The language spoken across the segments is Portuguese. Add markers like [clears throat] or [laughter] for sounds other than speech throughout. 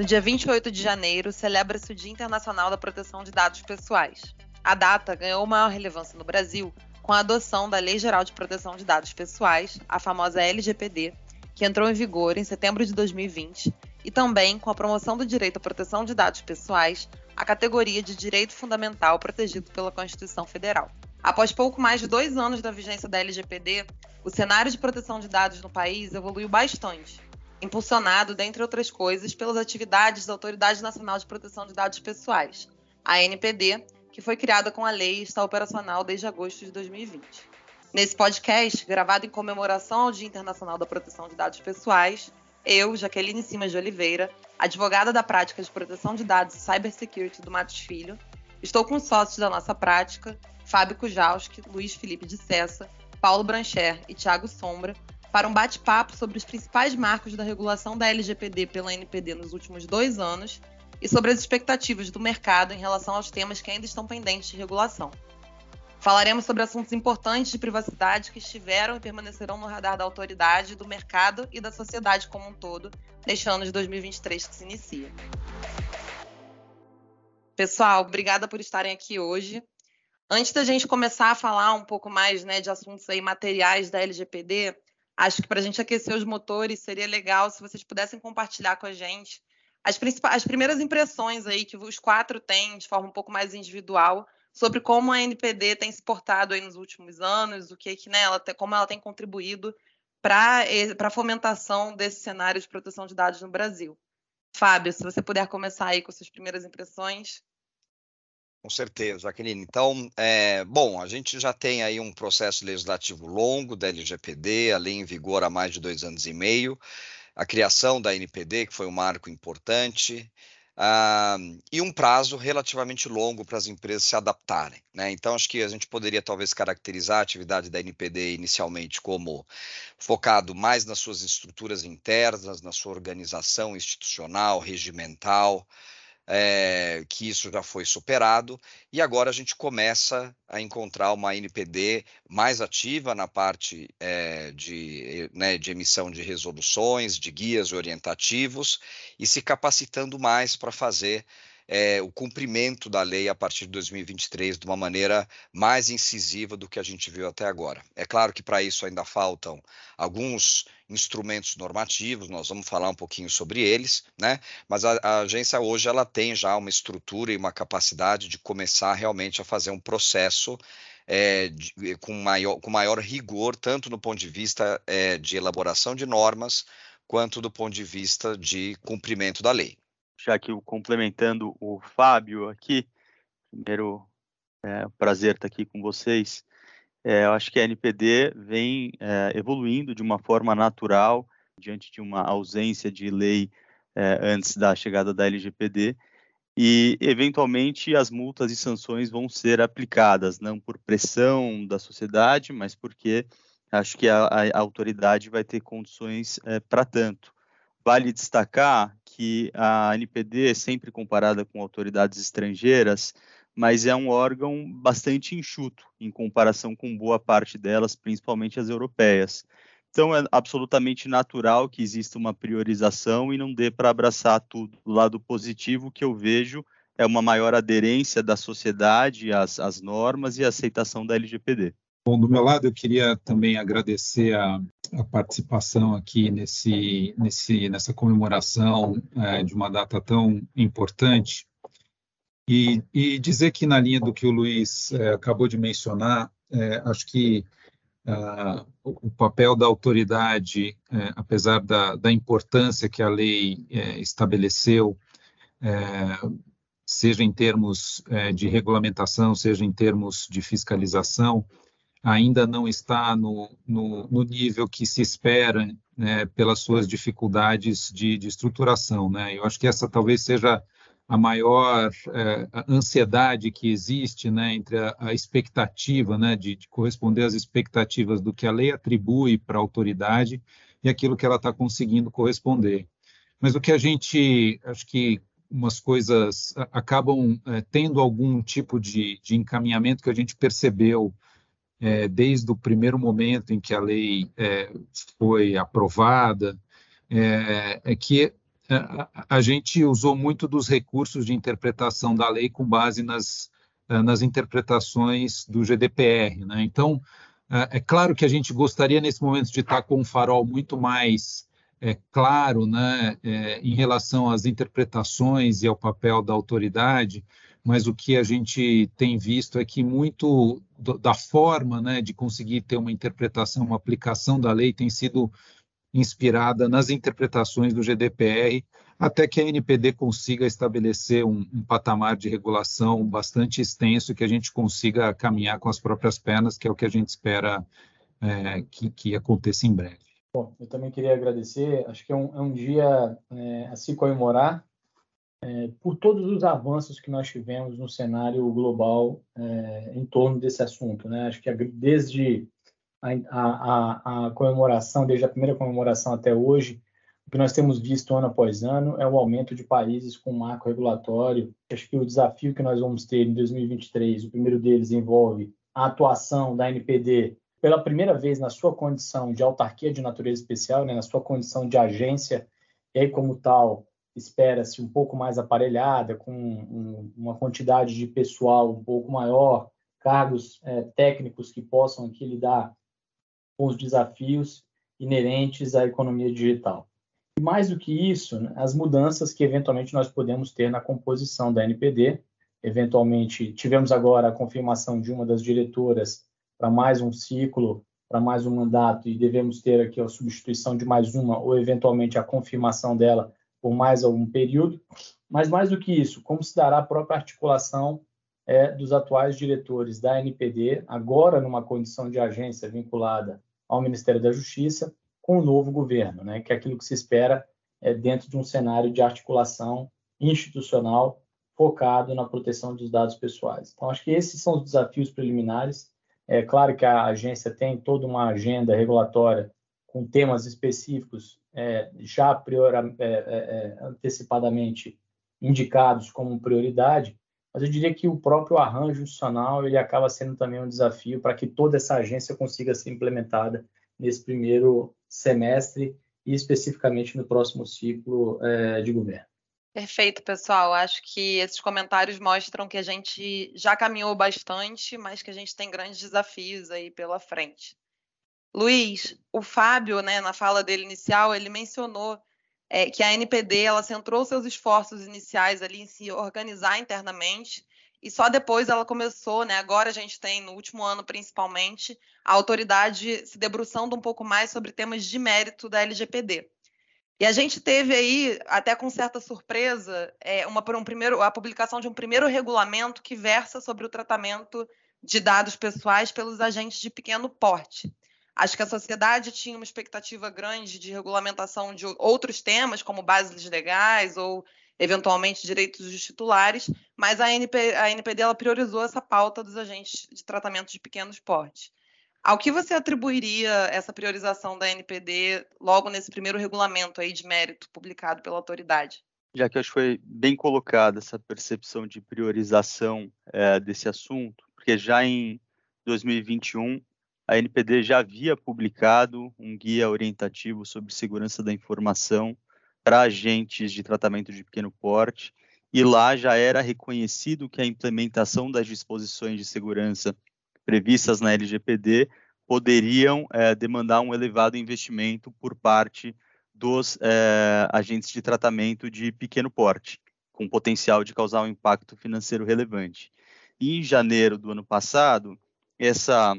No dia 28 de janeiro, celebra-se o Dia Internacional da Proteção de Dados Pessoais. A data ganhou maior relevância no Brasil com a adoção da Lei Geral de Proteção de Dados Pessoais, a famosa LGPD, que entrou em vigor em setembro de 2020, e também com a promoção do direito à proteção de dados pessoais, a categoria de direito fundamental protegido pela Constituição Federal. Após pouco mais de dois anos da vigência da LGPD, o cenário de proteção de dados no país evoluiu bastante, impulsionado, dentre outras coisas, pelas atividades da Autoridade Nacional de Proteção de Dados Pessoais, a NPD, que foi criada com a lei e está operacional desde agosto de 2020. Nesse podcast, gravado em comemoração ao Dia Internacional da Proteção de Dados Pessoais, eu, Jaqueline Simas de Oliveira, advogada da prática de proteção de dados e cybersecurity do Matos Filho, estou com os sócios da nossa prática, Fábio Kujalski, Luiz Felipe de Cessa, Paulo Brancher e Thiago Sombra, para um bate-papo sobre os principais marcos da regulação da LGPD pela NPD nos últimos dois anos e sobre as expectativas do mercado em relação aos temas que ainda estão pendentes de regulação. Falaremos sobre assuntos importantes de privacidade que estiveram e permanecerão no radar da autoridade, do mercado e da sociedade como um todo neste ano de 2023 que se inicia. Pessoal, obrigada por estarem aqui hoje. Antes da gente começar a falar um pouco mais né, de assuntos aí materiais da LGPD, acho que para a gente aquecer os motores seria legal se vocês pudessem compartilhar com a gente as, as primeiras impressões aí que os quatro têm de forma um pouco mais individual sobre como a NPD tem se portado aí nos últimos anos, o que, que né, ela tem, como ela tem contribuído para a fomentação desse cenário de proteção de dados no Brasil. Fábio, se você puder começar aí com suas primeiras impressões. Com certeza, Jaqueline. Então, é, bom, a gente já tem aí um processo legislativo longo da LGPD, a lei em vigor há mais de dois anos e meio a criação da NPD, que foi um marco importante, uh, e um prazo relativamente longo para as empresas se adaptarem. Né? Então, acho que a gente poderia talvez caracterizar a atividade da NPD inicialmente como focado mais nas suas estruturas internas, na sua organização institucional, regimental, é, que isso já foi superado, e agora a gente começa a encontrar uma NPD mais ativa na parte é, de, né, de emissão de resoluções, de guias orientativos, e se capacitando mais para fazer é, o cumprimento da lei a partir de 2023 de uma maneira mais incisiva do que a gente viu até agora. É claro que para isso ainda faltam alguns instrumentos normativos, nós vamos falar um pouquinho sobre eles, né? Mas a, a, agência hoje ela tem já uma estrutura e uma capacidade de começar realmente a fazer um processo é, de, com, maior, com maior rigor, tanto no ponto de vista é, de elaboração de normas, quanto do ponto de vista de cumprimento da lei já que complementando o Fábio aqui, primeiro é, prazer estar aqui com vocês. É, eu acho que a NPD vem é, evoluindo de uma forma natural diante de uma ausência de lei é, antes da chegada da LGPD e eventualmente as multas e sanções vão ser aplicadas não por pressão da sociedade, mas porque acho que a, a autoridade vai ter condições é, para tanto. Vale destacar que a NPD é sempre comparada com autoridades estrangeiras, mas é um órgão bastante enxuto em comparação com boa parte delas, principalmente as europeias. Então é absolutamente natural que exista uma priorização e não dê para abraçar tudo. Do lado positivo que eu vejo é uma maior aderência da sociedade às, às normas e aceitação da LGPD. Bom, do meu lado, eu queria também agradecer a, a participação aqui nesse, nesse, nessa comemoração é, de uma data tão importante. E, e, dizer que, na linha do que o Luiz é, acabou de mencionar, é, acho que o papel da autoridade, é, apesar da, da, importância que a lei é, estabeleceu, é, seja em termos de regulamentação, seja em termos de fiscalização, ainda não está no, no, no nível que se espera né, pelas suas dificuldades de, de, estruturação. Né? Eu acho que essa talvez seja a maior é, ansiedade que existe né, entre a, a expectativa né, de, de, corresponder às expectativas do que a lei atribui para a autoridade e aquilo que ela está conseguindo corresponder. Mas o que a gente, acho que umas coisas acabam é, tendo algum tipo de, de encaminhamento que a gente percebeu é, desde o primeiro momento em que a lei é, foi aprovada, é, é, que a, a, gente usou muito dos recursos de interpretação da lei com base nas, nas interpretações do GDPR. Né? Então, é claro que a gente gostaria nesse momento de estar com um farol muito mais é, claro né, é, em relação às interpretações e ao papel da autoridade, mas o que a gente tem visto é que muito do, da forma né, de conseguir ter uma interpretação, uma aplicação da lei tem sido inspirada nas interpretações do GDPR, até que a NPD consiga estabelecer um, um, patamar de regulação bastante extenso que a gente consiga caminhar com as próprias pernas, que é o que a gente espera é, que, que, aconteça em breve. Bom, eu também queria agradecer, acho que é um, é um dia é, a se comemorar é, por todos os avanços que nós tivemos no cenário global é, em torno desse assunto. Né? Acho que desde a, a, a comemoração, desde a primeira comemoração até hoje, o que nós temos visto ano após ano é o aumento de países com marco regulatório. Acho que o desafio que nós vamos ter em 2023, o primeiro deles envolve a atuação da NPD pela primeira vez na sua condição de autarquia de natureza especial, né, na sua condição de agência, e aí, como tal, espera-se um pouco mais aparelhada, com um, uma quantidade de pessoal um pouco maior, cargos é, técnicos que possam aqui lidar com os desafios inerentes à economia digital. E mais do que isso, né, as mudanças que eventualmente nós podemos ter na composição da NPD. Eventualmente, tivemos agora a confirmação de uma das diretoras para mais um ciclo, para mais um mandato, e devemos ter aqui a substituição de mais uma, ou eventualmente a confirmação dela por mais algum período. Mas mais do que isso, como se dará a própria articulação é, dos atuais diretores da NPD, agora numa condição de agência vinculada ao Ministério da Justiça com o novo governo, né, que é aquilo que se espera é, dentro de um cenário de articulação institucional focado na proteção dos dados pessoais. Então, acho que esses são os desafios preliminares. É claro que a agência tem toda uma agenda regulatória com temas específicos é, já priori, é, é, é, antecipadamente indicados como prioridade, mas eu diria que o próprio arranjo institucional ele acaba sendo também um desafio para que toda essa agência consiga ser implementada nesse primeiro semestre e especificamente no próximo ciclo é, de governo. Perfeito, pessoal. Acho que esses comentários mostram que a gente já caminhou bastante, mas que a gente tem grandes desafios aí pela frente. Luiz, o Fábio, né, na fala dele inicial, ele mencionou é, que a NPD ela centrou seus esforços iniciais ali em se organizar internamente e só depois ela começou, né? Agora a gente tem no último ano principalmente a autoridade se debruçando um pouco mais sobre temas de mérito da LGPD. E a gente teve aí, até com certa surpresa, é, uma, um primeiro, a publicação de um primeiro regulamento que versa sobre o tratamento de dados pessoais pelos agentes de pequeno porte. Acho que a sociedade tinha uma expectativa grande de regulamentação de outros temas, como bases legais ou eventualmente direitos dos titulares, mas a, NP, a NPD ela priorizou essa pauta dos agentes de tratamento de pequenos portes. Ao que você atribuiria essa priorização da NPD logo nesse primeiro regulamento aí de mérito publicado pela autoridade? Já que acho que foi bem colocada essa percepção de priorização é, desse assunto, porque já em 2021 a NPD já havia publicado um guia orientativo sobre segurança da informação para agentes de tratamento de pequeno porte, e lá já era reconhecido que a implementação das disposições de segurança previstas na LGPD poderiam é, demandar um elevado investimento por parte dos é, agentes de tratamento de pequeno porte, com potencial de causar um impacto financeiro relevante. E em janeiro do ano passado, essa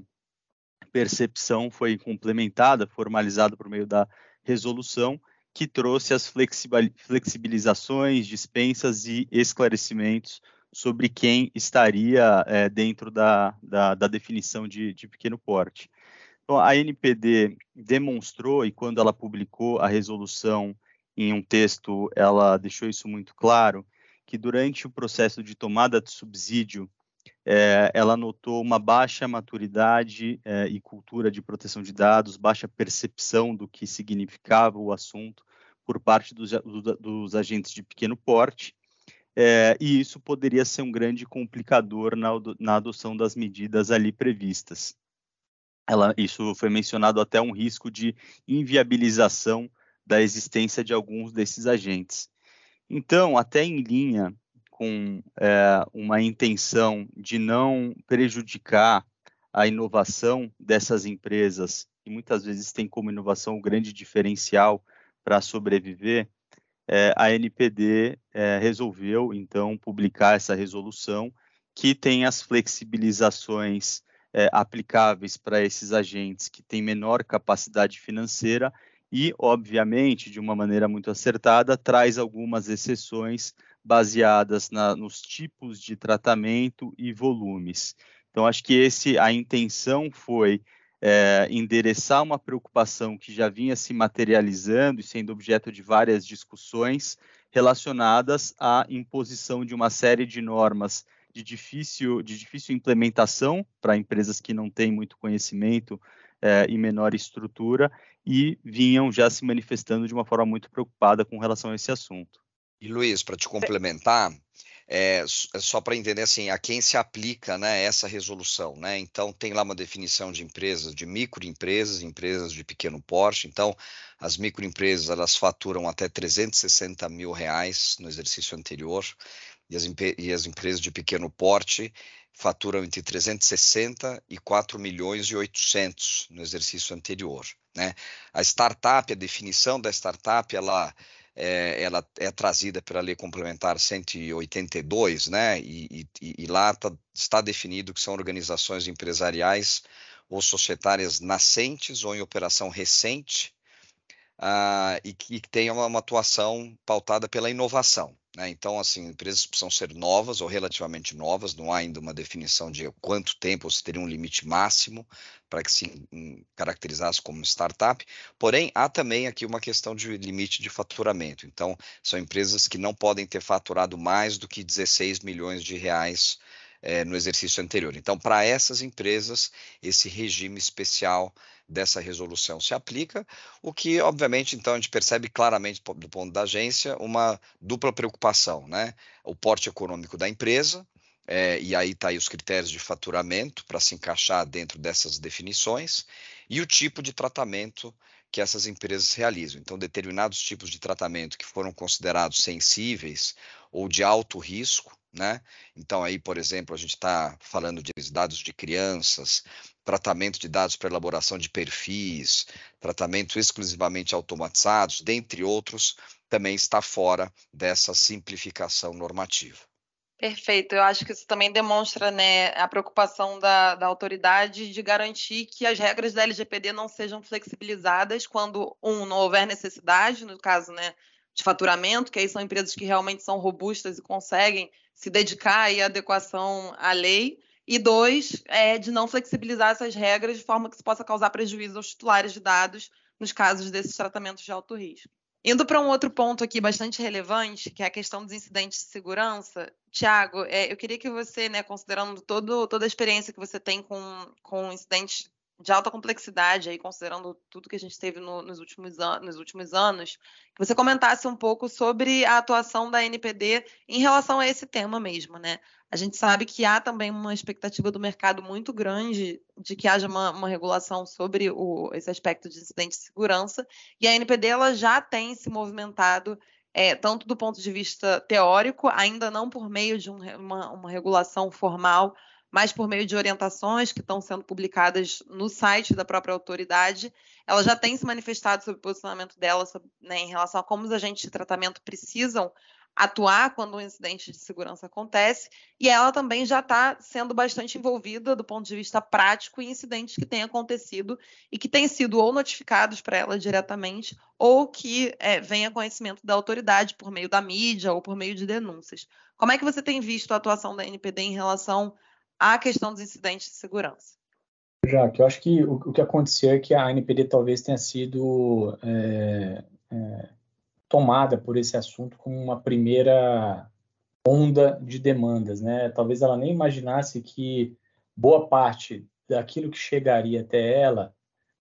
percepção foi complementada, formalizada por meio da resolução, que trouxe as flexibilizações, dispensas e esclarecimentos sobre quem estaria é, dentro da, da, da definição de, de, pequeno porte. Então, a NPD demonstrou, e quando ela publicou a resolução em um texto, ela deixou isso muito claro, que durante o processo de tomada de subsídio é, ela notou uma baixa maturidade é, e cultura de proteção de dados, baixa percepção do que significava o assunto por parte dos, dos agentes de pequeno porte, é, e isso poderia ser um grande complicador na, na adoção das medidas ali previstas. Ela, isso foi mencionado até um risco de inviabilização da existência de alguns desses agentes. Então, até em linha com é, uma intenção de não prejudicar a inovação dessas empresas, que muitas vezes tem como inovação um grande diferencial para sobreviver, é, a NPD é, resolveu, então, publicar essa resolução que tem as flexibilizações é, aplicáveis para esses agentes que têm menor capacidade financeira e, obviamente, de uma maneira muito acertada, traz algumas exceções baseadas na, nos tipos de tratamento e volumes. Então, acho que esse a intenção foi é, endereçar uma preocupação que já vinha se materializando e sendo objeto de várias discussões relacionadas à imposição de uma série de normas de difícil, de difícil implementação para empresas que não têm muito conhecimento é, e menor estrutura e vinham já se manifestando de uma forma muito preocupada com relação a esse assunto. E Luiz, para te complementar, é, é só para entender assim, a quem se aplica né, essa resolução. Né? Então, tem lá uma definição de empresas, de microempresas, empresas de pequeno porte. Então, as microempresas elas faturam até 360 mil reais no exercício anterior, e as, e as empresas de pequeno porte faturam entre 360 e 4 milhões e 800 no exercício anterior. Né? A startup, a definição da startup, ela é, ela é trazida pela Lei Complementar 182, né? E, e, e lá tá, está definido que são organizações empresariais ou societárias nascentes ou em operação recente uh, e que, que tenham uma, uma atuação pautada pela inovação. Né? Então, assim, empresas precisam ser novas ou relativamente novas, não há ainda uma definição de quanto tempo se teria um limite máximo para que se caracterizasse como startup. Porém, há também aqui uma questão de limite de faturamento. Então, são empresas que não podem ter faturado mais do que 16 milhões de reais é, no exercício anterior. Então, para essas empresas, esse regime especial dessa resolução se aplica, o que, obviamente, então, a gente percebe claramente do ponto da agência uma dupla preocupação, né? O porte econômico da empresa, é, e aí está aí os critérios de faturamento para se encaixar dentro dessas definições, e o tipo de tratamento que essas empresas realizam. Então, determinados tipos de tratamento que foram considerados sensíveis ou de alto risco, né? Então, aí, por exemplo, a gente está falando de dados de crianças, tratamento de dados para elaboração de perfis, tratamento exclusivamente automatizados, dentre outros, também está fora dessa simplificação normativa. Perfeito. Eu acho que isso também demonstra né, a preocupação da, da, autoridade de garantir que as regras da LGPD não sejam flexibilizadas quando, um, não houver necessidade, no caso né, de faturamento, que aí são empresas que realmente são robustas e conseguem se dedicar à adequação à lei, e dois, é de não flexibilizar essas regras de forma que isso possa causar prejuízo aos titulares de dados nos casos desses tratamentos de alto risco. Indo para um outro ponto aqui bastante relevante, que é a questão dos incidentes de segurança. Tiago, é, eu queria que você, né, considerando todo, toda a experiência que você tem com, com incidentes de alta complexidade, aí, considerando tudo que a gente teve no, nos, últimos nos últimos anos, que você comentasse um pouco sobre a atuação da NPD em relação a esse tema mesmo, né? A gente sabe que há também uma expectativa do mercado muito grande de que haja uma, uma regulação sobre o, esse aspecto de incidente de segurança, e a NPD ela já tem se movimentado é, tanto do ponto de vista teórico, ainda não por meio de um, uma, uma regulação formal, mas por meio de orientações que estão sendo publicadas no site da própria autoridade, ela já tem se manifestado sobre o posicionamento dela sobre, né, em relação a como os agentes de tratamento precisam atuar quando um incidente de segurança acontece, e ela também já está sendo bastante envolvida do ponto de vista prático em incidentes que têm acontecido e que têm sido ou notificados para ela diretamente ou que é, vem a conhecimento da autoridade por meio da mídia ou por meio de denúncias. Como é que você tem visto a atuação da NPD em relação a questão dos incidentes de segurança. Já eu acho que o, o, que aconteceu é que a ANPD talvez tenha sido é, é, tomada por esse assunto como uma primeira onda de demandas, né? Talvez ela nem imaginasse que boa parte daquilo que chegaria até ela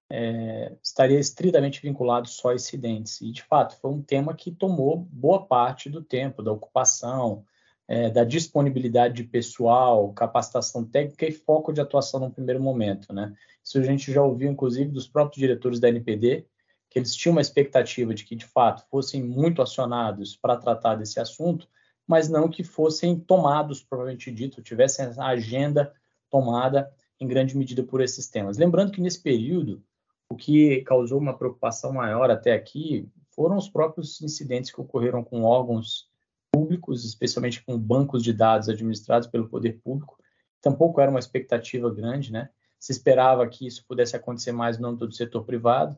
é, estaria estritamente vinculado só a incidentes. E, de fato, foi um tema que tomou boa parte do tempo, da ocupação, é, da disponibilidade de pessoal, capacitação técnica e foco de atuação no primeiro momento. Né? Isso a gente já ouviu, inclusive, dos próprios diretores da NPD, que eles tinham uma expectativa de que, de fato, fossem muito acionados para tratar desse assunto, mas não que fossem tomados, provavelmente dito, tivessem a agenda tomada em grande medida por esses temas. Lembrando que nesse período, o que causou uma preocupação maior até aqui foram os próprios incidentes que ocorreram com órgãos públicos, especialmente com bancos de dados administrados pelo poder público. Tampouco era uma expectativa grande, né? Se esperava que isso pudesse acontecer mais no âmbito do setor privado.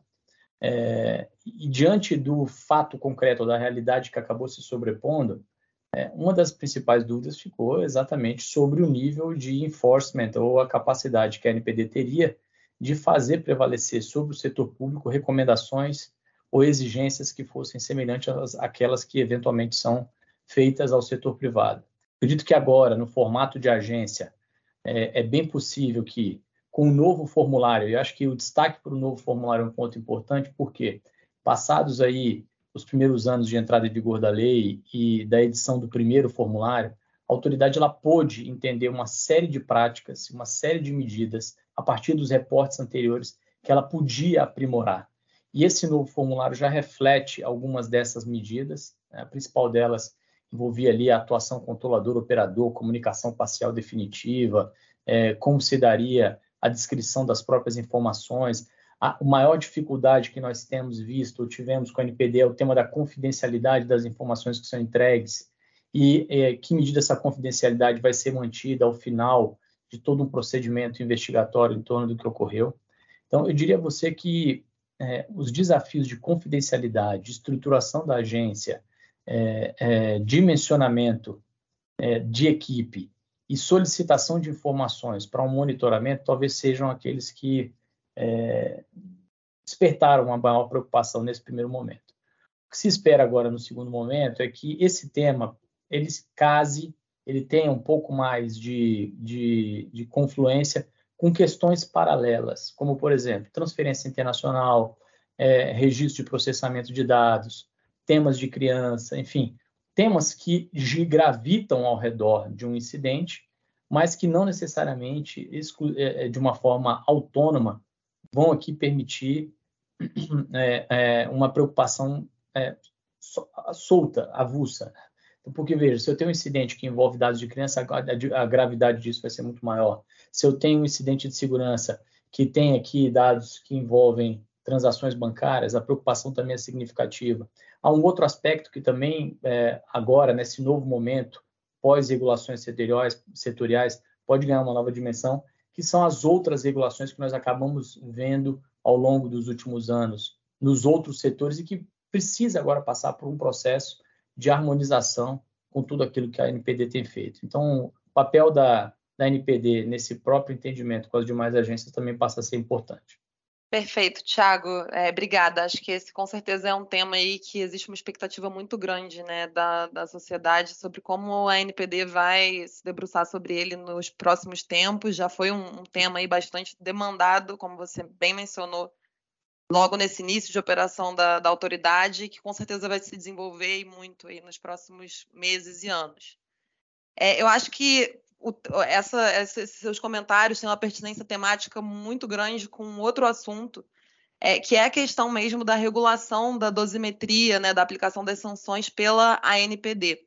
É, e diante do fato concreto, da realidade que acabou se sobrepondo, é, uma das principais dúvidas ficou exatamente sobre o nível de enforcement ou a capacidade que a NPD teria de fazer prevalecer sobre o setor público recomendações ou exigências que fossem semelhantes àquelas que eventualmente são feitas ao setor privado. Acredito que agora, no formato de agência, é, é bem possível que, com o novo formulário, e acho que o destaque para o novo formulário é um ponto importante, porque passados aí os primeiros anos de entrada em vigor da lei e da edição do primeiro formulário, a autoridade ela pôde entender uma série de práticas, uma série de medidas a partir dos reportes anteriores que ela podia aprimorar. E esse novo formulário já reflete algumas dessas medidas. Né? A principal delas envolvia ali a atuação controlador-operador, comunicação parcial definitiva, é, como se daria a descrição das próprias informações, a, maior dificuldade que nós temos visto, ou tivemos com a NPD, é o tema da confidencialidade das informações que são entregues e é, que medida essa confidencialidade vai ser mantida ao final de todo um procedimento investigatório em torno do que ocorreu. Então, eu diria a você que é, os desafios de confidencialidade, de estruturação da agência, é, é dimensionamento é, de equipe e solicitação de informações para um monitoramento talvez sejam aqueles que é, despertaram uma maior preocupação nesse primeiro momento. O que se espera agora no segundo momento é que esse tema ele case, ele tenha um pouco mais de, de, de confluência com questões paralelas, como, por exemplo, transferência internacional, é, registro de processamento de dados, temas de criança, enfim, temas que gravitam ao redor de um incidente, mas que não necessariamente, é, é, de uma forma autônoma, vão aqui permitir [clears throat] é, uma preocupação solta, avulsa. Porque, veja, se eu tenho um incidente que envolve dados de criança, a gravidade disso vai ser muito maior. Se eu tenho um incidente de segurança que tem aqui dados que envolvem transações bancárias, a preocupação também é significativa. Há um outro aspecto que também, é, agora, nesse novo momento, pós-regulações setoriais, setoriais, pode ganhar uma nova dimensão, que são as outras regulações que nós acabamos vendo ao longo dos últimos anos nos outros setores e que precisa agora passar por um processo de harmonização com tudo aquilo que a NPD tem feito. Então, o papel da, da NPD nesse próprio entendimento com as demais agências também passa a ser importante. Perfeito, Thiago. É, obrigada. Acho que esse com certeza é um tema aí que existe uma expectativa muito grande né, da, da sociedade sobre como a NPD vai se debruçar sobre ele nos próximos tempos. Já foi um, um tema aí bastante demandado, como você bem mencionou, logo nesse início de operação da, da autoridade, que com certeza vai se desenvolver muito aí nos próximos meses e anos. É, eu acho que o, essa, esses seus comentários têm uma pertinência temática muito grande com outro assunto, é, que é a questão mesmo da regulação da dosimetria, né, da aplicação das sanções pela ANPD.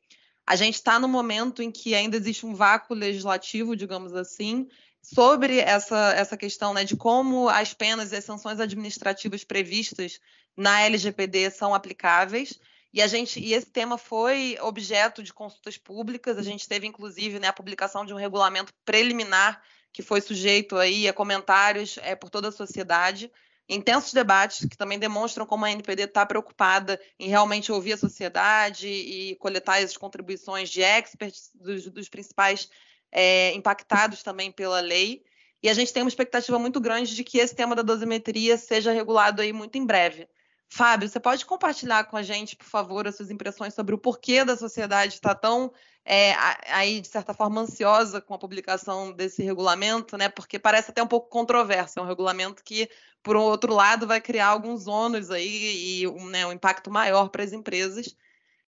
A gente está no momento em que ainda existe um vácuo legislativo, digamos assim, sobre essa, essa questão né, de como as penas e as sanções administrativas previstas na LGPD são aplicáveis. E a gente e esse tema foi objeto de consultas públicas. A gente teve inclusive né, a publicação de um regulamento preliminar que foi sujeito aí a comentários é, por toda a sociedade. Intensos debates que também demonstram como a NPD está preocupada em realmente ouvir a sociedade e coletar as contribuições de experts dos, dos principais é, impactados também pela lei. E a gente tem uma expectativa muito grande de que esse tema da dosimetria seja regulado aí muito em breve. Fábio, você pode compartilhar com a gente, por favor, as suas impressões sobre o porquê da sociedade estar tão, é, aí, de certa forma, ansiosa com a publicação desse regulamento, né? Porque parece até um pouco controverso. É um regulamento que, por outro lado, vai criar alguns ônus aí e né, um impacto maior para as empresas.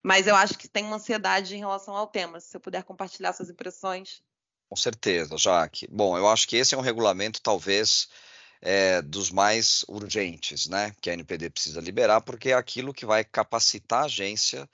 Mas eu acho que tem uma ansiedade em relação ao tema. Se você puder compartilhar suas impressões. Com certeza, Jaque. Bom, eu acho que esse é um regulamento, talvez é, dos mais urgentes, né, que a NPD precisa liberar, porque é aquilo que vai capacitar a agência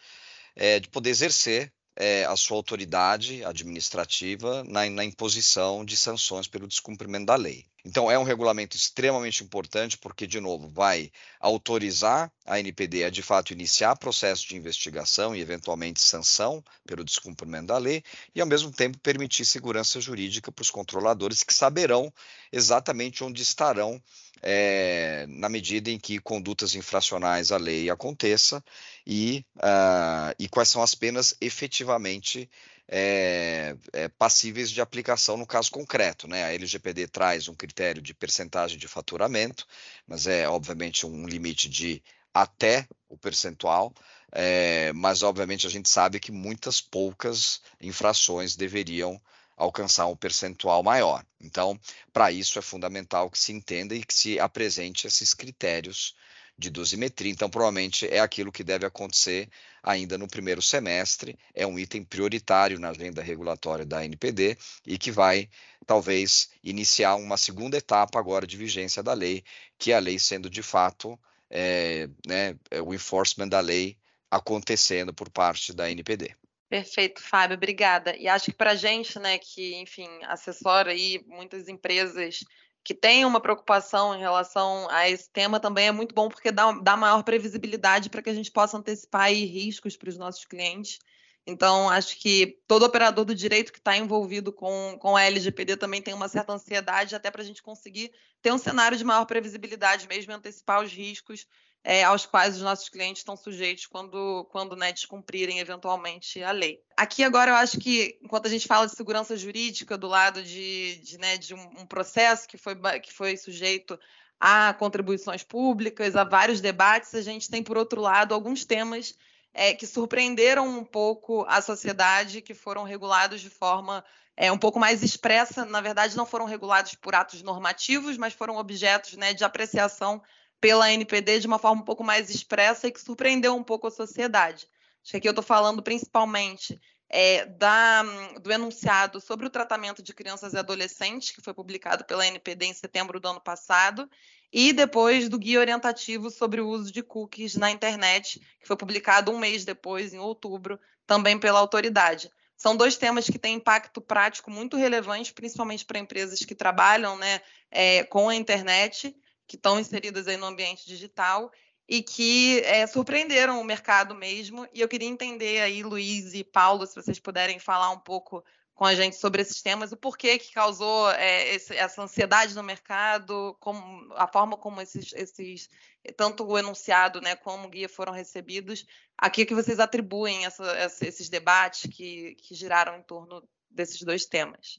é, de poder exercer é, a sua autoridade administrativa na, na, imposição de sanções pelo descumprimento da lei. Então, é um regulamento extremamente importante, porque, de novo, vai autorizar a NPD a, de fato, iniciar processo de investigação e, eventualmente, sanção pelo descumprimento da lei, e, ao mesmo tempo, permitir segurança jurídica para os controladores, que saberão exatamente onde estarão é, na medida em que condutas infracionais à lei aconteça e, uh, e quais são as penas efetivamente é, é, passíveis de aplicação no caso concreto. Né? A LGPD traz um critério de percentagem de faturamento, mas é obviamente um limite de até o percentual, é, mas obviamente a gente sabe que muitas poucas infrações deveriam alcançar um percentual maior. Então, para isso é fundamental que se entenda e que se apresente esses critérios de dosimetria. Então, provavelmente é aquilo que deve acontecer ainda no primeiro semestre. É um item prioritário na agenda regulatória da NPD e que vai, talvez, iniciar uma segunda etapa agora de vigência da lei, que é a lei sendo de fato é, né, o enforcement da lei acontecendo por parte da NPD. Perfeito, Fábio, obrigada. E acho que para a gente, né, que, enfim, assessora aí muitas empresas que tem uma preocupação em relação a esse tema também é muito bom porque dá, dá maior previsibilidade para que a gente possa antecipar aí riscos para os nossos clientes. Então, acho que todo operador do direito que está envolvido com, com a LGPD também tem uma certa ansiedade, até para a gente conseguir ter um cenário de maior previsibilidade mesmo e antecipar os riscos é, aos quais os nossos clientes estão sujeitos quando, quando né, descumprirem eventualmente a lei. Aqui agora eu acho que, enquanto a gente fala de segurança jurídica do lado de, de, né, de um, um processo que foi, que foi sujeito a contribuições públicas, a vários debates, a gente tem, por outro lado, alguns temas é, que surpreenderam um pouco a sociedade, que foram regulados de forma é, um pouco mais expressa. Na verdade, não foram regulados por atos normativos, mas foram objetos né, de apreciação pela NPD de uma forma um pouco mais expressa e que surpreendeu um pouco a sociedade. Acho que aqui eu estou falando principalmente é, da, do enunciado sobre o tratamento de crianças e adolescentes, que foi publicado pela NPD em setembro do ano passado, e depois do guia orientativo sobre o uso de cookies na internet, que foi publicado um mês depois, em outubro, também pela autoridade. São dois temas que têm impacto prático muito relevante, principalmente para empresas que trabalham né, é, com a internet que estão inseridas aí no ambiente digital e que é, surpreenderam o mercado mesmo. E eu queria entender aí, Luiz e Paulo, se vocês puderem falar um pouco com a gente sobre esses temas, o porquê que causou é, esse, essa ansiedade no mercado, como, a forma como esses, esses, tanto o enunciado né, como o guia foram recebidos, a que vocês atribuem essa, esses debates que, que giraram em torno desses dois temas.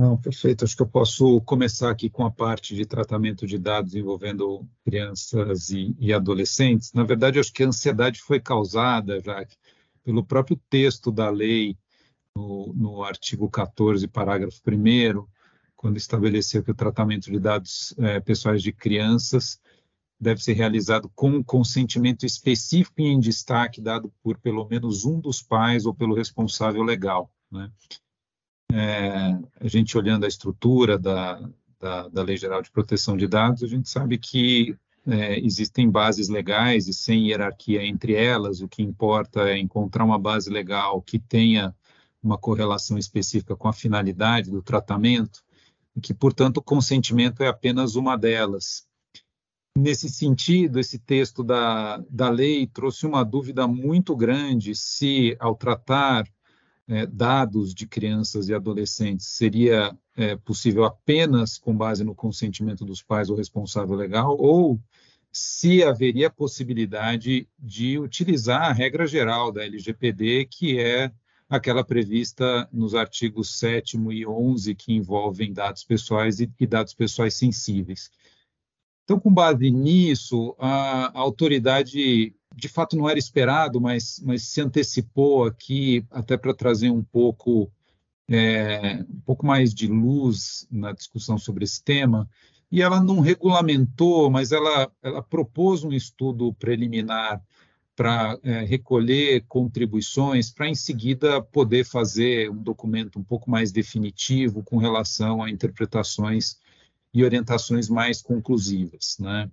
Não, perfeito. Acho que eu posso começar aqui com a parte de tratamento de dados envolvendo crianças e, e adolescentes. Na verdade, acho que a ansiedade foi causada, já pelo próprio texto da lei, no, no artigo 14, parágrafo 1, quando estabeleceu que o tratamento de dados é, pessoais de crianças deve ser realizado com consentimento específico e em destaque dado por pelo menos um dos pais ou pelo responsável legal. Né? é, a gente olhando a estrutura da, da, da, Lei Geral de Proteção de Dados, a gente sabe que é, existem bases legais e sem hierarquia entre elas, o que importa é encontrar uma base legal que tenha uma correlação específica com a finalidade do tratamento, e que, portanto, o consentimento é apenas uma delas. Nesse sentido, esse texto da, da lei trouxe uma dúvida muito grande se, ao tratar é, dados de crianças e adolescentes seria é, possível apenas com base no consentimento dos pais ou responsável legal, ou se haveria possibilidade de utilizar a regra geral da LGPD, que é aquela prevista nos artigos 7 e 11, que envolvem dados pessoais e, e dados pessoais sensíveis. Então, com base nisso, a, a autoridade de fato não era esperado, mas, mas se antecipou aqui até para trazer um pouco é, um pouco mais de luz na discussão sobre esse tema. E ela não regulamentou, mas ela, ela propôs um estudo preliminar para é, recolher contribuições, para em seguida poder fazer um documento um pouco mais definitivo com relação a interpretações e orientações mais conclusivas. Né?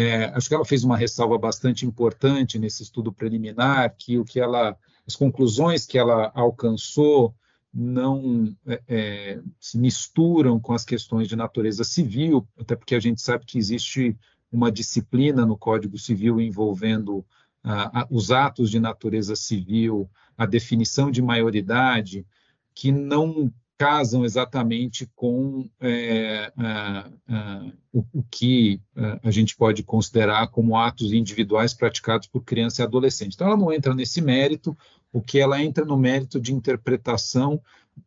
É, acho que ela fez uma ressalva bastante importante nesse estudo preliminar, que o que ela, as conclusões que ela alcançou não é, é, se misturam com as questões de natureza civil, até porque a gente sabe que existe uma disciplina no Código Civil envolvendo ah, os atos de natureza civil, a definição de maioridade, que não casam exatamente com é, o, o, que a gente pode considerar como atos individuais praticados por criança e adolescente. Então, ela não entra nesse mérito, o que ela entra no mérito de interpretação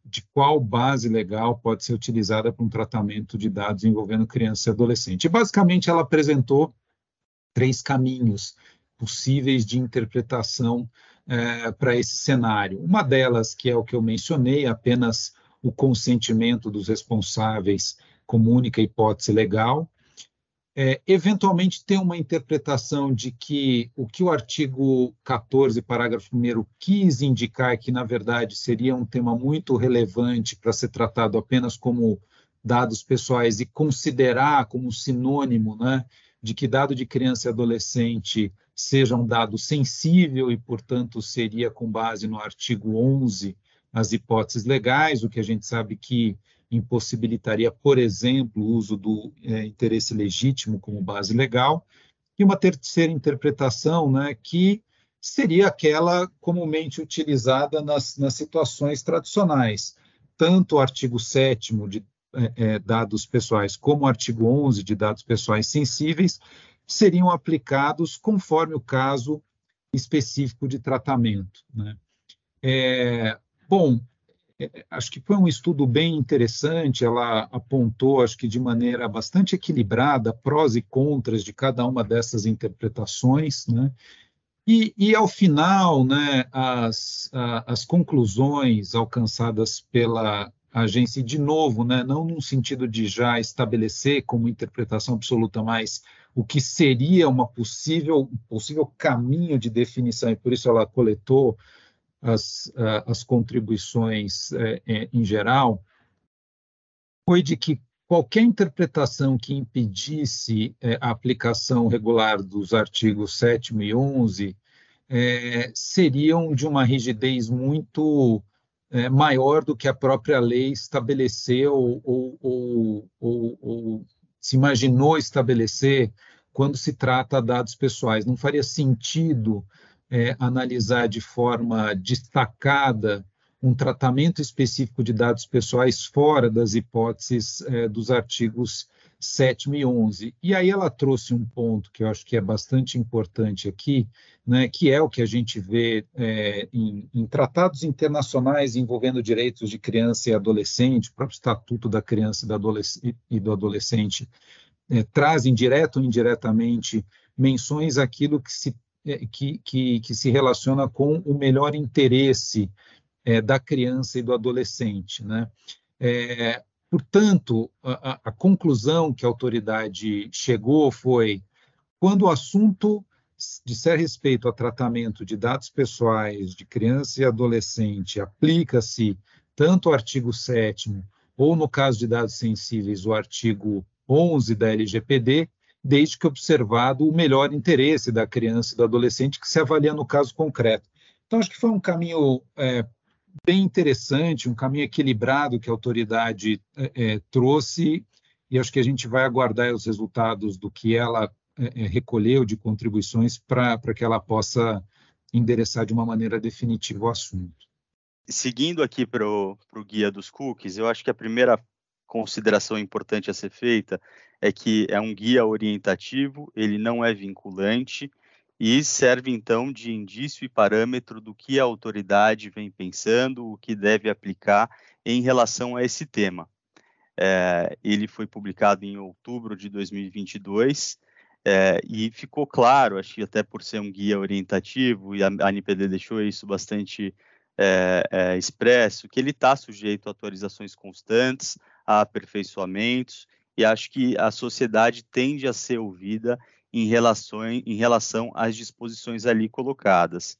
de qual base legal pode ser utilizada para um tratamento de dados envolvendo criança e adolescente. E, basicamente, ela apresentou três caminhos possíveis de interpretação é, para esse cenário. Uma delas, que é o que eu mencionei, apenas o consentimento dos responsáveis como única hipótese legal. É, eventualmente tem uma interpretação de que o que o artigo 14, parágrafo 1 quis indicar que, na verdade, seria um tema muito relevante para ser tratado apenas como dados pessoais e considerar como sinônimo né, de que dado de criança e adolescente seja um dado sensível e, portanto, seria com base no artigo 11 as hipóteses legais, o que a gente sabe que impossibilitaria, por exemplo, o uso do é, interesse legítimo como base legal, e uma terceira interpretação, né, que seria aquela comumente utilizada nas, nas situações tradicionais, tanto o artigo 7 de é, é, dados pessoais como o artigo 11 de dados pessoais sensíveis seriam aplicados conforme o caso específico de tratamento. Né? É, Bom, é, acho que foi um estudo bem interessante. Ela apontou, acho que de maneira bastante equilibrada, prós e contras de cada uma dessas interpretações, né? E, e ao final, né, as, a, as conclusões alcançadas pela agência, de novo, né, não no sentido de já estabelecer como interpretação absoluta, mas o que seria uma possível possível caminho de definição, e por isso ela coletou as, as contribuições é, é, em geral, foi de que qualquer interpretação que impedisse é, a aplicação regular dos artigos 7 e 11 é, seriam de uma rigidez muito maior do que a própria lei estabeleceu ou, ou, ou, ou, se imaginou estabelecer quando se trata de dados pessoais. Não faria sentido é, analisar de forma destacada um tratamento específico de dados pessoais fora das hipóteses é, dos artigos 7 e 11. E aí ela trouxe um ponto que eu acho que é bastante importante aqui, né, que é o que a gente vê é, em, em, tratados internacionais envolvendo direitos de criança e adolescente, o próprio Estatuto da Criança e do Adolescente é, trazem direto ou indiretamente menções àquilo que se que, que, que se relaciona com o melhor interesse é, da criança e do adolescente. Né? É, portanto, a, a, conclusão que a autoridade chegou foi: quando o assunto disser respeito ao tratamento de dados pessoais de criança e adolescente, aplica-se tanto o artigo 7 ou, no caso de dados sensíveis, o artigo 11 da LGPD, desde que observado o melhor interesse da criança e do adolescente que se avalia no caso concreto. Então, acho que foi um caminho é, bem interessante, um caminho equilibrado que a autoridade é, é trouxe, e acho que a gente vai aguardar os resultados do que ela é, é recolheu de contribuições para que ela possa endereçar de uma maneira definitiva o assunto. Seguindo aqui para o guia dos cookies, eu acho que a primeira consideração importante a ser feita é que é um guia orientativo, ele não é vinculante e serve então de indício e parâmetro do que a autoridade vem pensando, o que deve aplicar em relação a esse tema. É, ele foi publicado em outubro de 2022 é, e ficou claro, acho que até por ser um guia orientativo, e a, a NPD deixou isso bastante é, é, expresso, que ele está sujeito a atualizações constantes, a aperfeiçoamentos, e acho que a sociedade tende a ser ouvida em relação, em relação às disposições ali colocadas.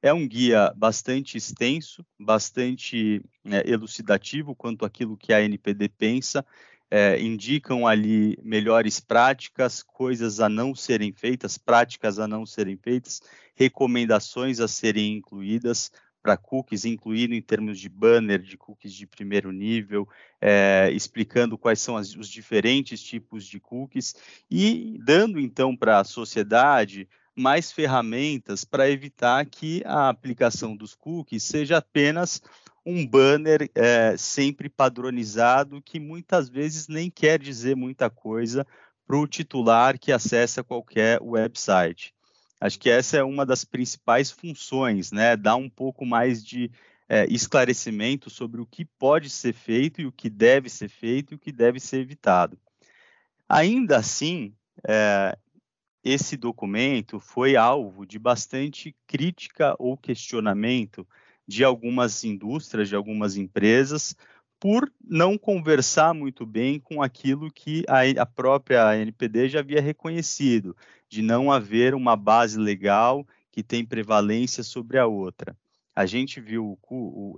É um guia bastante extenso, bastante é, elucidativo quanto àquilo que a NPD pensa, é, indicam ali melhores práticas, coisas a não serem feitas, práticas a não serem feitas, recomendações a serem incluídas para cookies, incluindo em termos de banner, de cookies de primeiro nível, é, explicando quais são as, os diferentes tipos de cookies e dando então para a sociedade mais ferramentas para evitar que a aplicação dos cookies seja apenas um banner é, sempre padronizado que muitas vezes nem quer dizer muita coisa para o titular que acessa qualquer website. Acho que essa é uma das principais funções, né? Dar um pouco mais de é, esclarecimento sobre o que pode ser feito e o que deve ser feito e o que deve ser evitado. Ainda assim, é, esse documento foi alvo de bastante crítica ou questionamento de algumas indústrias, de algumas empresas, por não conversar muito bem com aquilo que a, a própria NPD já havia reconhecido, de não haver uma base legal que tem prevalência sobre a outra. A gente viu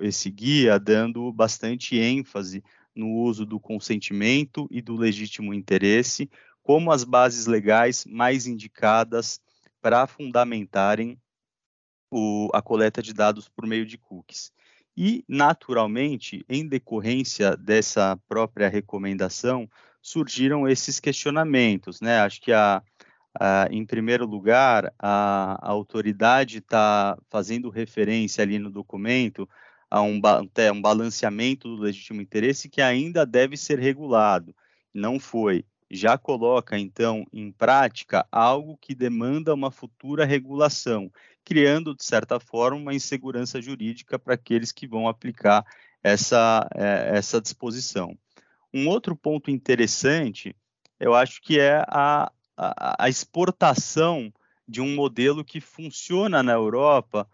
esse guia dando bastante ênfase no uso do consentimento e do legítimo interesse como as bases legais mais indicadas para fundamentarem o, a coleta de dados por meio de cookies. E, naturalmente, em decorrência dessa própria recomendação, surgiram esses questionamentos. Né? Acho que, a, a em primeiro lugar, a, a autoridade está fazendo referência ali no documento a um, um balanceamento do legítimo interesse que ainda deve ser regulado. Não foi já coloca então em prática algo que demanda uma futura regulação, criando de certa forma uma insegurança jurídica para aqueles que vão aplicar essa, é, essa disposição. Um outro ponto interessante, eu acho que é a, a, a exportação de um modelo que funciona na Europa,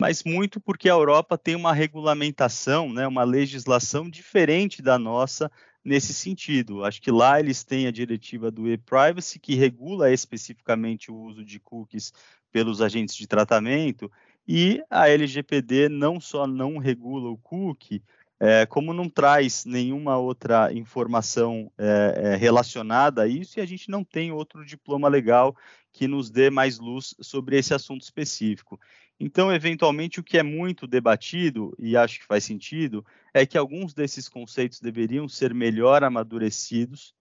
mas muito porque a Europa tem uma regulamentação, né, uma legislação diferente da nossa nesse sentido. Acho que lá eles têm a diretiva do e-privacy, que regula especificamente o uso de cookies pelos agentes de tratamento, e a LGPD não só não regula o cookie, é, como não traz nenhuma outra informação é, é, relacionada a isso, e a gente não tem outro diploma legal que nos dê mais luz sobre esse assunto específico. Então, eventualmente, o que é muito debatido, e acho que faz sentido, é que alguns desses conceitos deveriam ser melhor amadurecidos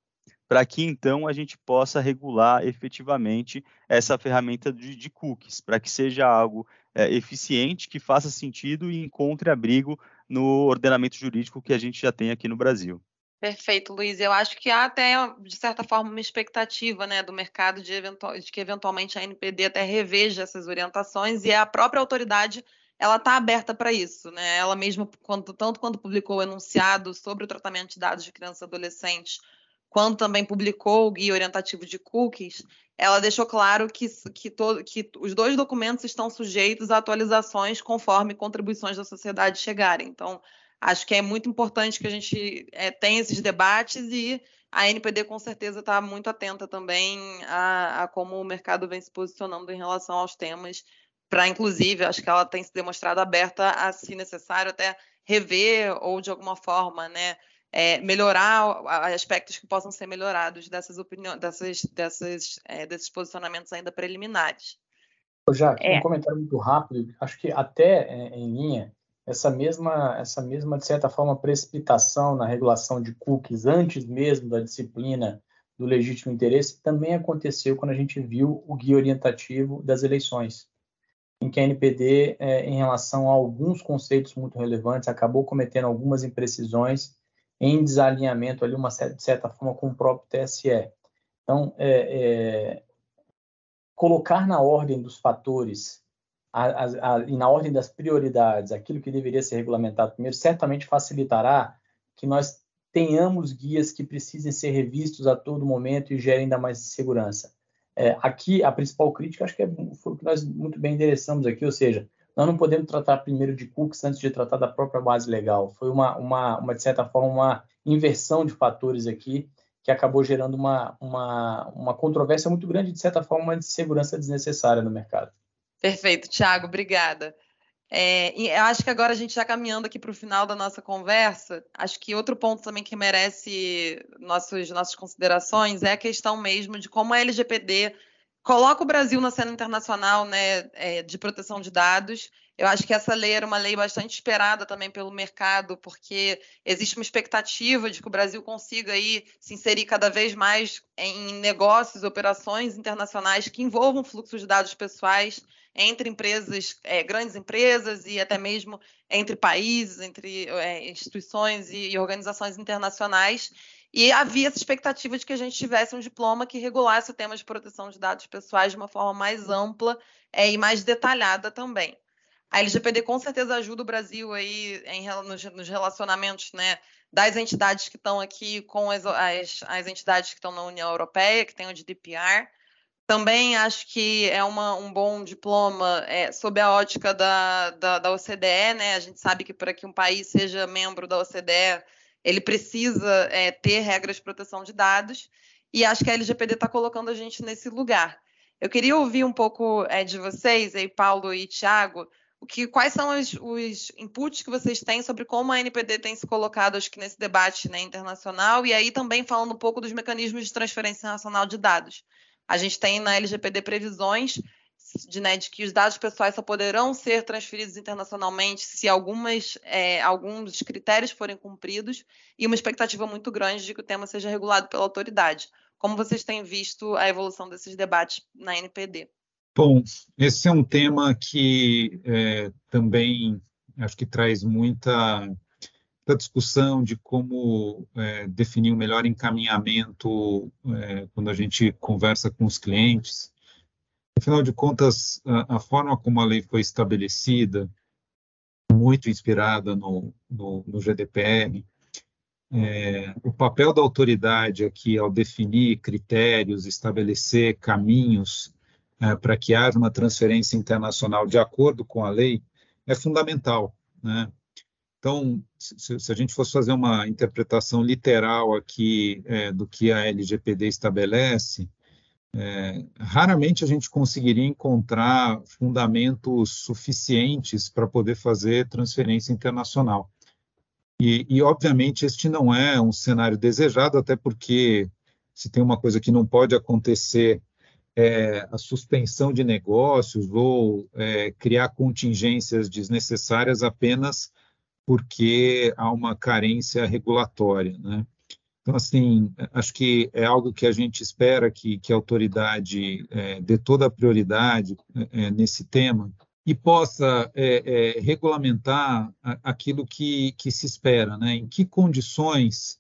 para que então a gente possa regular efetivamente essa ferramenta de, de cookies, para que seja algo é, eficiente, que faça sentido e encontre abrigo no ordenamento jurídico que a gente já tem aqui no Brasil. Perfeito, Luiz. Eu acho que há até, de certa forma, uma expectativa né, do mercado de, eventual, de que eventualmente a NPD até reveja essas orientações e a própria autoridade ela está aberta para isso. Né? Ela mesma, quando, tanto quando publicou o enunciado sobre o tratamento de dados de crianças e adolescentes, quando também publicou o guia orientativo de cookies, ela deixou claro que, que, que os dois documentos estão sujeitos a atualizações conforme contribuições da sociedade chegarem. Então, acho que é muito importante que a gente é, tenha esses debates e a NPD com certeza está muito atenta também a, a, como o mercado vem se posicionando em relação aos temas, para inclusive, acho que ela tem se demonstrado aberta a, se necessário, até rever ou de alguma forma, né, é, melhorar aspectos que possam ser melhorados dessas opiniões, dessas, dessas, é, desses posicionamentos ainda preliminares. Já, é. um comentário muito rápido, acho que até é, em linha, essa mesma, essa mesma, de certa forma, precipitação na regulação de cookies antes mesmo da disciplina do legítimo interesse também aconteceu quando a gente viu o guia orientativo das eleições, em que a NPD, é, em relação a alguns conceitos muito relevantes, acabou cometendo algumas imprecisões em desalinhamento ali, uma de certa forma, com o próprio TSE. Então, é, é, colocar na ordem dos fatores a, a, a, e na ordem das prioridades, aquilo que deveria ser regulamentado primeiro, certamente facilitará que nós tenhamos guias que precisem ser revistos a todo momento e gerem ainda mais segurança. É, aqui, a principal crítica, acho que é, foi o que nós muito bem endereçamos aqui, ou seja, nós não podemos tratar primeiro de cookies antes de tratar da própria base legal. Foi uma, uma, uma de certa forma, uma inversão de fatores aqui que acabou gerando uma, uma, uma controvérsia muito grande, de certa forma, uma insegurança desnecessária no mercado. Perfeito, Thiago, obrigada. É, eu acho que agora a gente já caminhando aqui para o final da nossa conversa, acho que outro ponto também que merece nossos, nossas considerações é a questão mesmo de como a LGPD coloca o Brasil na cena internacional né, é, de proteção de dados eu acho que essa lei era uma lei bastante esperada também pelo mercado, porque existe uma expectativa de que o Brasil consiga aí se inserir cada vez mais em negócios, operações internacionais que envolvam fluxos de dados pessoais entre empresas, é, grandes empresas e até mesmo entre países, entre é, instituições e, e organizações internacionais. E havia essa expectativa de que a gente tivesse um diploma que regulasse o tema de proteção de dados pessoais de uma forma mais ampla é, e mais detalhada também. A LGPD com certeza ajuda o Brasil aí em, nos, nos, relacionamentos né, das entidades que estão aqui com as, as, as, entidades que estão na União Europeia, que tem o GDPR. Também acho que é uma, um bom diploma é, sob a ótica da, da, da, OCDE, né? A gente sabe que para que um país seja membro da OCDE, ele precisa é, ter regras de proteção de dados, e acho que a LGPD está colocando a gente nesse lugar. Eu queria ouvir um pouco é, de vocês, aí, Paulo e Tiago, que, quais são os, os, inputs que vocês têm sobre como a NPD tem se colocado, acho que nesse debate né, internacional, e aí também falando um pouco dos mecanismos de transferência nacional de dados. A gente tem na LGPD previsões de, né, de que os dados pessoais só poderão ser transferidos internacionalmente se algumas, é, alguns critérios forem cumpridos, e uma expectativa muito grande de que o tema seja regulado pela autoridade. Como vocês têm visto a evolução desses debates na NPD? Bom, esse é um tema que é, também acho que traz muita, muita discussão de como é, definir o um melhor encaminhamento é, quando a gente conversa com os clientes. Afinal de contas, a, a forma como a lei foi estabelecida, muito inspirada no, no, no GDPR, é, o papel da autoridade aqui ao definir critérios, estabelecer caminhos é, para que haja uma transferência internacional de acordo com a lei é fundamental. Né? Então, se, se, a gente fosse fazer uma interpretação literal aqui é, do que a LGPD estabelece, é, raramente a gente conseguiria encontrar fundamentos suficientes para poder fazer transferência internacional. E, e, obviamente, este não é um cenário desejado, até porque se tem uma coisa que não pode acontecer é, a suspensão de negócios ou é, criar contingências desnecessárias apenas porque há uma carência regulatória, né? Então, assim, acho que é algo que a gente espera que, que a autoridade é, dê toda a prioridade é, nesse tema e possa é, é, regulamentar aquilo que, que se espera, né? Em que condições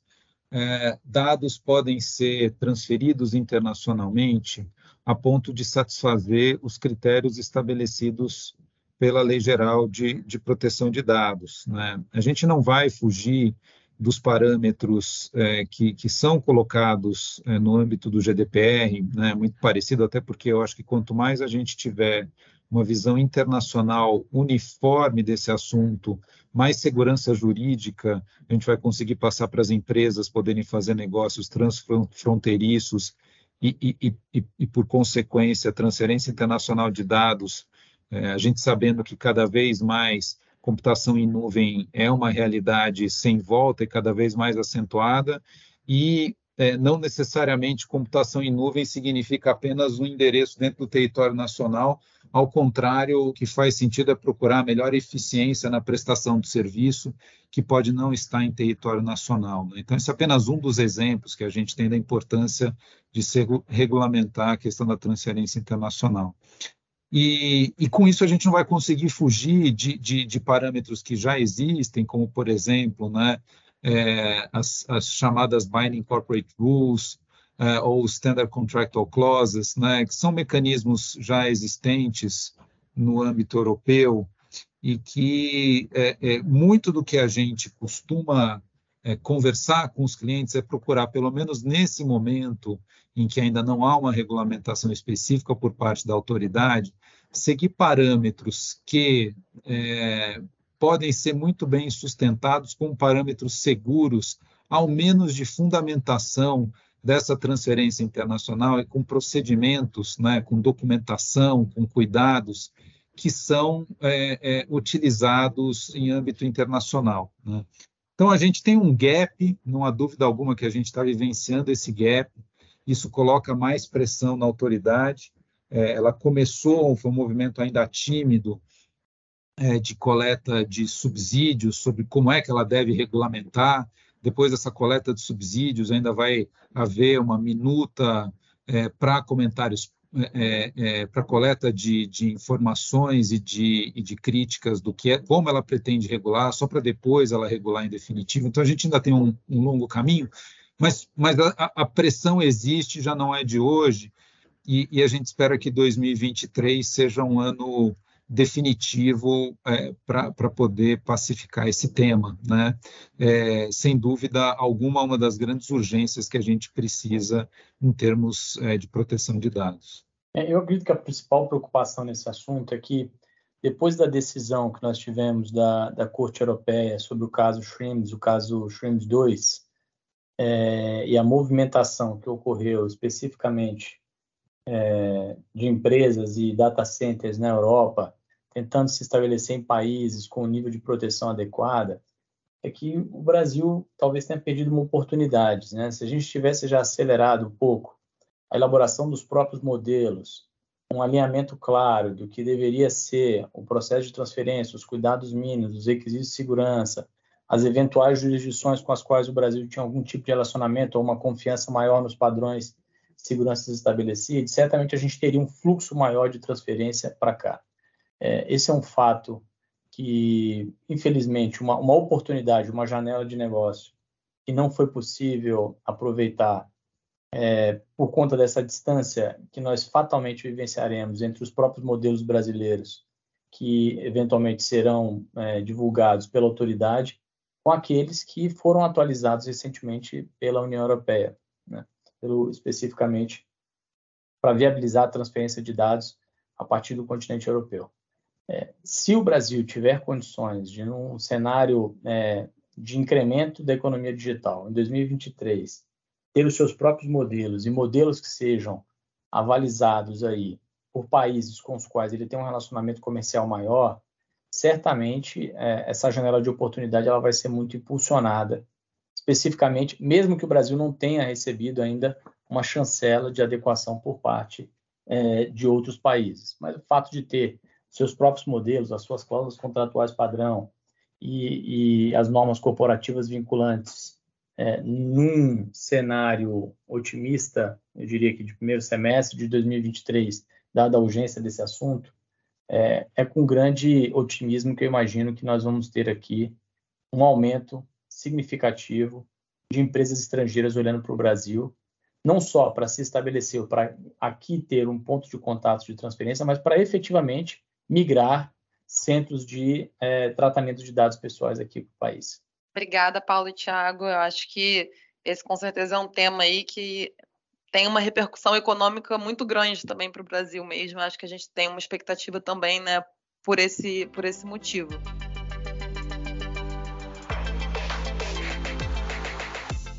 é, dados podem ser transferidos internacionalmente a ponto de satisfazer os critérios estabelecidos pela Lei Geral de, de Proteção de Dados. Né? A gente não vai fugir dos parâmetros é, que, que, são colocados é, no âmbito do GDPR, né? muito parecido, até porque eu acho que quanto mais a gente tiver uma visão internacional uniforme desse assunto, mais segurança jurídica a gente vai conseguir passar para as empresas poderem fazer negócios transfronteiriços e, e, e, e, por consequência, transferência internacional de dados, é, a gente sabendo que cada vez mais computação em nuvem é uma realidade sem volta e cada vez mais acentuada, e é, não necessariamente computação em nuvem significa apenas um endereço dentro do território nacional, ao contrário, o que faz sentido é procurar melhor eficiência na prestação do serviço, que pode não estar em território nacional. Né? Então, esse é apenas um dos exemplos que a gente tem da importância de se regulamentar a questão da transferência internacional. E, e, com isso a gente não vai conseguir fugir de, de, de parâmetros que já existem, como, por exemplo, né, é, as, as, chamadas Binding Corporate Rules, é, ou Standard Contractual Clauses, né, que são mecanismos já existentes no âmbito europeu e que é, é, muito do que a gente costuma é, conversar com os clientes é procurar, pelo menos nesse momento em que ainda não há uma regulamentação específica por parte da autoridade, seguir parâmetros que é, podem ser muito bem sustentados com parâmetros seguros, ao menos de fundamentação dessa transferência internacional e com procedimentos, né, com documentação, com cuidados que são é, é, utilizados em âmbito internacional. Né? Então, a gente tem um gap, não há dúvida alguma que a gente está vivenciando esse gap, isso coloca mais pressão na autoridade. É, ela começou, foi um movimento ainda tímido é, de coleta de subsídios, sobre como é que ela deve regulamentar. Depois dessa coleta de subsídios, ainda vai haver uma minuta é, para comentários é, é, para coleta de, de informações e de, e de, críticas do que é, como ela pretende regular, só para depois ela regular em definitivo. Então a gente ainda tem um, um longo caminho, mas, mas a, a, pressão existe, já não é de hoje, e, e, a gente espera que 2023 seja um ano definitivo é, para poder pacificar esse tema. Né? É, sem dúvida alguma, uma das grandes urgências que a gente precisa em termos é, de proteção de dados. É, eu acredito que a principal preocupação nesse assunto é que, depois da decisão que nós tivemos da, da Corte Europeia sobre o caso Schrems, o caso Schrems 2, é, e a movimentação que ocorreu especificamente é, de empresas e data centers na Europa, tentando se estabelecer em países com um nível de proteção adequada, é que o Brasil talvez tenha perdido uma oportunidade. Né? Se a gente tivesse já acelerado um pouco a elaboração dos próprios modelos, um alinhamento claro do que deveria ser o processo de transferência, os cuidados mínimos, os requisitos de segurança, as eventuais jurisdições com as quais o Brasil tinha algum tipo de relacionamento ou uma confiança maior nos padrões de segurança estabelecidos, certamente a gente teria um fluxo maior de transferência para cá. É, esse é um fato que, infelizmente, uma, uma oportunidade, uma janela de negócio que não foi possível aproveitar é, por conta dessa distância que nós fatalmente vivenciaremos entre os próprios modelos brasileiros que eventualmente serão é, divulgados pela autoridade com aqueles que foram atualizados recentemente pela União Europeia, né? Pelo, especificamente para viabilizar a transferência de dados a partir do continente europeu. É, se o Brasil tiver condições de, num cenário é, de incremento da economia digital em 2023, ter os seus próprios modelos e modelos que sejam avalizados aí por países com os quais ele tem um relacionamento comercial maior, certamente é, essa janela de oportunidade ela vai ser muito impulsionada, especificamente, mesmo que o Brasil não tenha recebido ainda uma chancela de adequação por parte é, de outros países. Mas o fato de ter seus próprios modelos, as suas cláusulas contratuais padrão e, e as normas corporativas vinculantes é, num cenário otimista, eu diria que de primeiro semestre de 2023, dada a urgência desse assunto, é, é com grande otimismo que eu imagino que nós vamos ter aqui um aumento significativo de empresas estrangeiras olhando para o Brasil, não só para se estabelecer, para aqui ter um ponto de contato de transferência, mas para efetivamente migrar centros de é, tratamento de dados pessoais aqui para o país. Obrigada, Paulo e Tiago. Eu acho que esse com certeza é um tema aí que tem uma repercussão econômica muito grande também para o Brasil mesmo. Eu acho que a gente tem uma expectativa também, né, por esse, por esse motivo.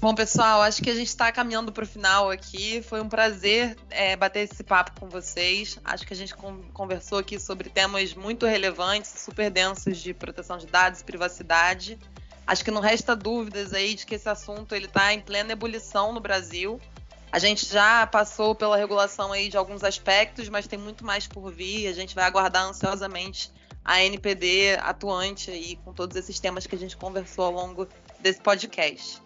Bom, pessoal, acho que a gente está caminhando para o final aqui. Foi um prazer é, bater esse papo com vocês. Acho que a gente conversou aqui sobre temas muito relevantes, super densos de proteção de dados privacidade. Acho que não resta dúvidas aí de que esse assunto ele está em plena ebulição no Brasil. A gente já passou pela regulação aí de alguns aspectos, mas tem muito mais por vir. A gente vai aguardar ansiosamente a NPD atuante aí com todos esses temas que a gente conversou ao longo desse podcast.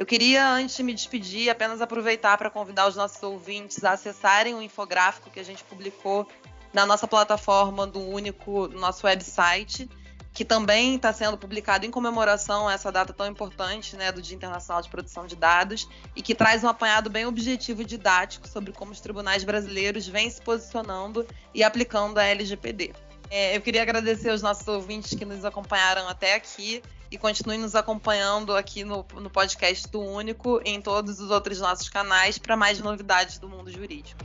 Eu queria, antes de me despedir, apenas aproveitar para convidar os nossos ouvintes a acessarem o infográfico que a gente publicou na nossa plataforma do Único, no nosso website, que também está sendo publicado em comemoração a essa data tão importante, né, do Dia Internacional de Proteção de Dados, e que traz um apanhado bem objetivo e didático sobre como os tribunais brasileiros vêm se posicionando e aplicando a LGPD. É, eu queria agradecer aos nossos ouvintes que nos acompanharam até aqui e continue nos acompanhando aqui no, no podcast do Único e em todos os outros nossos canais para mais novidades do mundo jurídico.